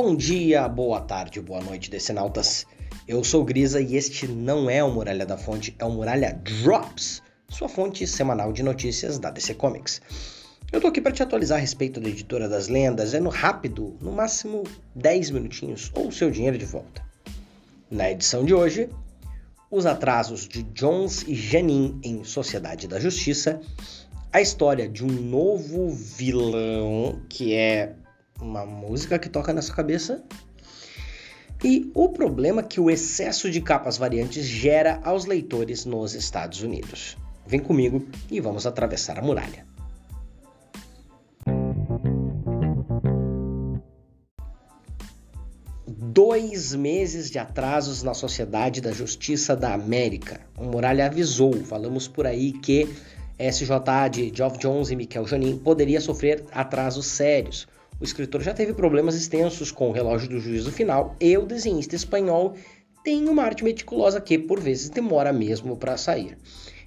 Bom dia, boa tarde, boa noite, decenautas. Eu sou Grisa e este não é o Muralha da Fonte, é o Muralha Drops, sua fonte semanal de notícias da DC Comics. Eu tô aqui para te atualizar a respeito da Editora das Lendas, é no rápido, no máximo 10 minutinhos, ou o seu dinheiro de volta. Na edição de hoje, os atrasos de Jones e Janin em Sociedade da Justiça, a história de um novo vilão que é uma música que toca na sua cabeça e o problema que o excesso de capas variantes gera aos leitores nos Estados Unidos. Vem comigo e vamos atravessar a muralha. Dois meses de atrasos na Sociedade da Justiça da América. O Muralha avisou, falamos por aí que SJA de Geoff Jones e Michael Janin poderia sofrer atrasos sérios o escritor já teve problemas extensos com o relógio do juízo final e o desenhista espanhol tem uma arte meticulosa que, por vezes, demora mesmo para sair.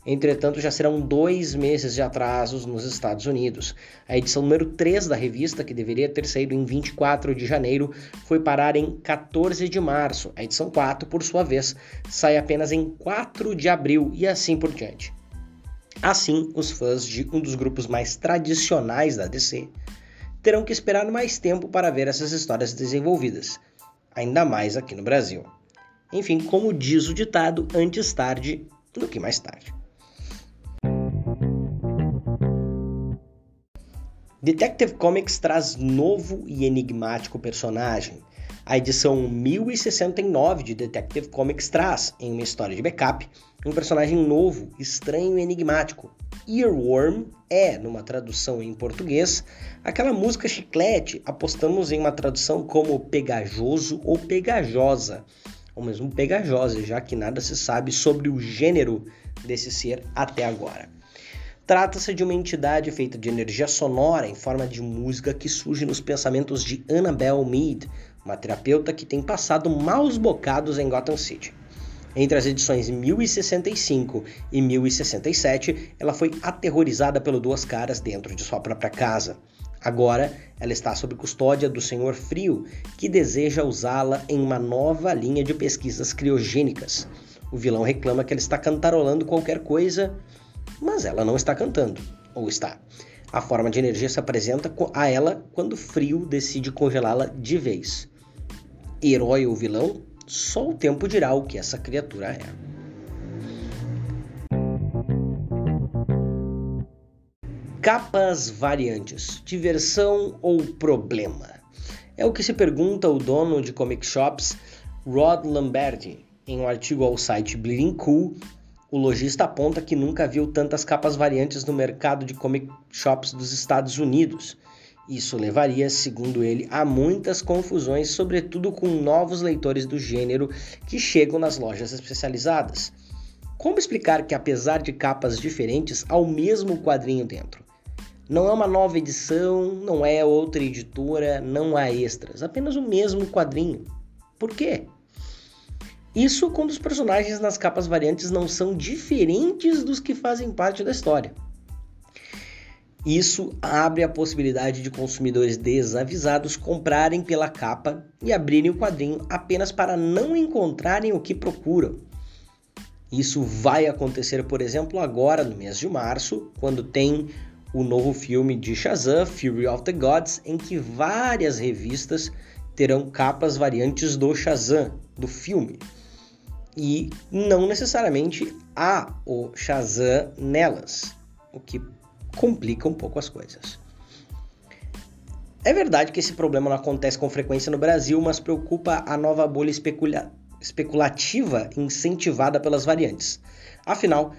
Entretanto, já serão dois meses de atrasos nos Estados Unidos. A edição número 3 da revista, que deveria ter saído em 24 de janeiro, foi parar em 14 de março. A edição 4, por sua vez, sai apenas em 4 de abril e assim por diante. Assim, os fãs de um dos grupos mais tradicionais da DC terão que esperar mais tempo para ver essas histórias desenvolvidas, ainda mais aqui no Brasil. Enfim, como diz o ditado, antes tarde do que mais tarde. Detective Comics traz novo e enigmático personagem. A edição 1069 de Detective Comics traz, em uma história de backup, um personagem novo, estranho e enigmático, Earworm é, numa tradução em português, aquela música chiclete, apostamos em uma tradução como pegajoso ou pegajosa, ou mesmo pegajosa, já que nada se sabe sobre o gênero desse ser até agora. Trata-se de uma entidade feita de energia sonora em forma de música que surge nos pensamentos de Annabelle Mead, uma terapeuta que tem passado maus bocados em Gotham City. Entre as edições 1065 e 1067, ela foi aterrorizada pelo Duas Caras dentro de sua própria casa. Agora, ela está sob custódia do Senhor Frio, que deseja usá-la em uma nova linha de pesquisas criogênicas. O vilão reclama que ela está cantarolando qualquer coisa, mas ela não está cantando. Ou está. A forma de energia se apresenta a ela quando Frio decide congelá-la de vez. Herói ou vilão? Só o tempo dirá o que essa criatura é. Capas variantes, diversão ou problema? É o que se pergunta o dono de comic shops Rod Lamberti. Em um artigo ao site Bleeding Cool, o lojista aponta que nunca viu tantas capas variantes no mercado de comic shops dos Estados Unidos. Isso levaria, segundo ele, a muitas confusões, sobretudo com novos leitores do gênero que chegam nas lojas especializadas. Como explicar que, apesar de capas diferentes, há o mesmo quadrinho dentro? Não é uma nova edição, não é outra editora, não há extras, apenas o mesmo quadrinho. Por quê? Isso quando os personagens nas capas variantes não são diferentes dos que fazem parte da história. Isso abre a possibilidade de consumidores desavisados comprarem pela capa e abrirem o quadrinho apenas para não encontrarem o que procuram. Isso vai acontecer, por exemplo, agora no mês de março, quando tem o novo filme de Shazam, Fury of the Gods, em que várias revistas terão capas variantes do Shazam, do filme. E não necessariamente há o Shazam nelas, o que complica um pouco as coisas. É verdade que esse problema não acontece com frequência no Brasil, mas preocupa a nova bolha especula especulativa incentivada pelas variantes. Afinal,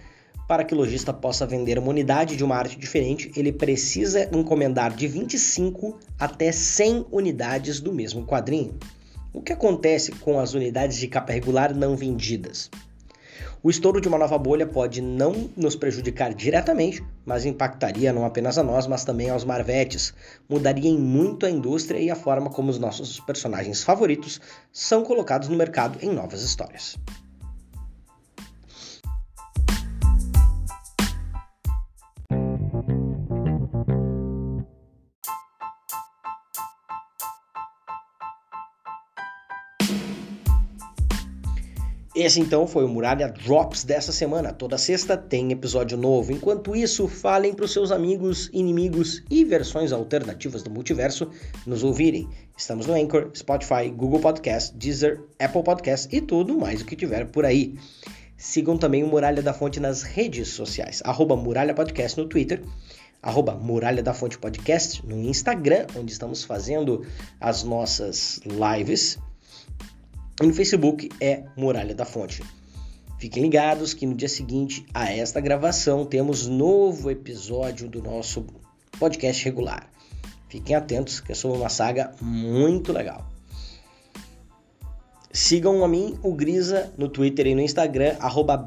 para que o lojista possa vender uma unidade de uma arte diferente, ele precisa encomendar de 25 até 100 unidades do mesmo quadrinho. O que acontece com as unidades de capa regular não vendidas? O estouro de uma nova bolha pode não nos prejudicar diretamente, mas impactaria não apenas a nós, mas também aos marvetes. Mudaria em muito a indústria e a forma como os nossos personagens favoritos são colocados no mercado em novas histórias. Esse então foi o Muralha Drops dessa semana. Toda sexta tem episódio novo. Enquanto isso, falem para os seus amigos, inimigos e versões alternativas do multiverso nos ouvirem. Estamos no Anchor, Spotify, Google Podcast, Deezer, Apple Podcast e tudo mais o que tiver por aí. Sigam também o Muralha da Fonte nas redes sociais, arroba Muralha Podcast no Twitter, arroba Muralha da Fonte Podcast no Instagram, onde estamos fazendo as nossas lives e no Facebook é Muralha da Fonte. Fiquem ligados que no dia seguinte a esta gravação temos novo episódio do nosso podcast regular. Fiquem atentos que é sobre uma saga muito legal. Sigam a mim, o Grisa, no Twitter e no Instagram,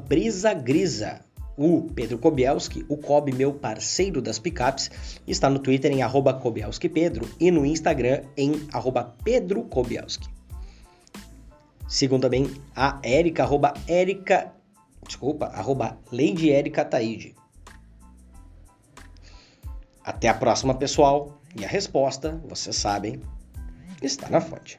brisagrisa. O Pedro Kobielski, o Kobe, meu parceiro das picapes, está no Twitter em arroba Kobielski e no Instagram em arroba Pedro Kobielski. Sigam também a Erika, arroba Erika, desculpa, arroba Lady Erika Taide. Até a próxima, pessoal. E a resposta, vocês sabem, está na fonte.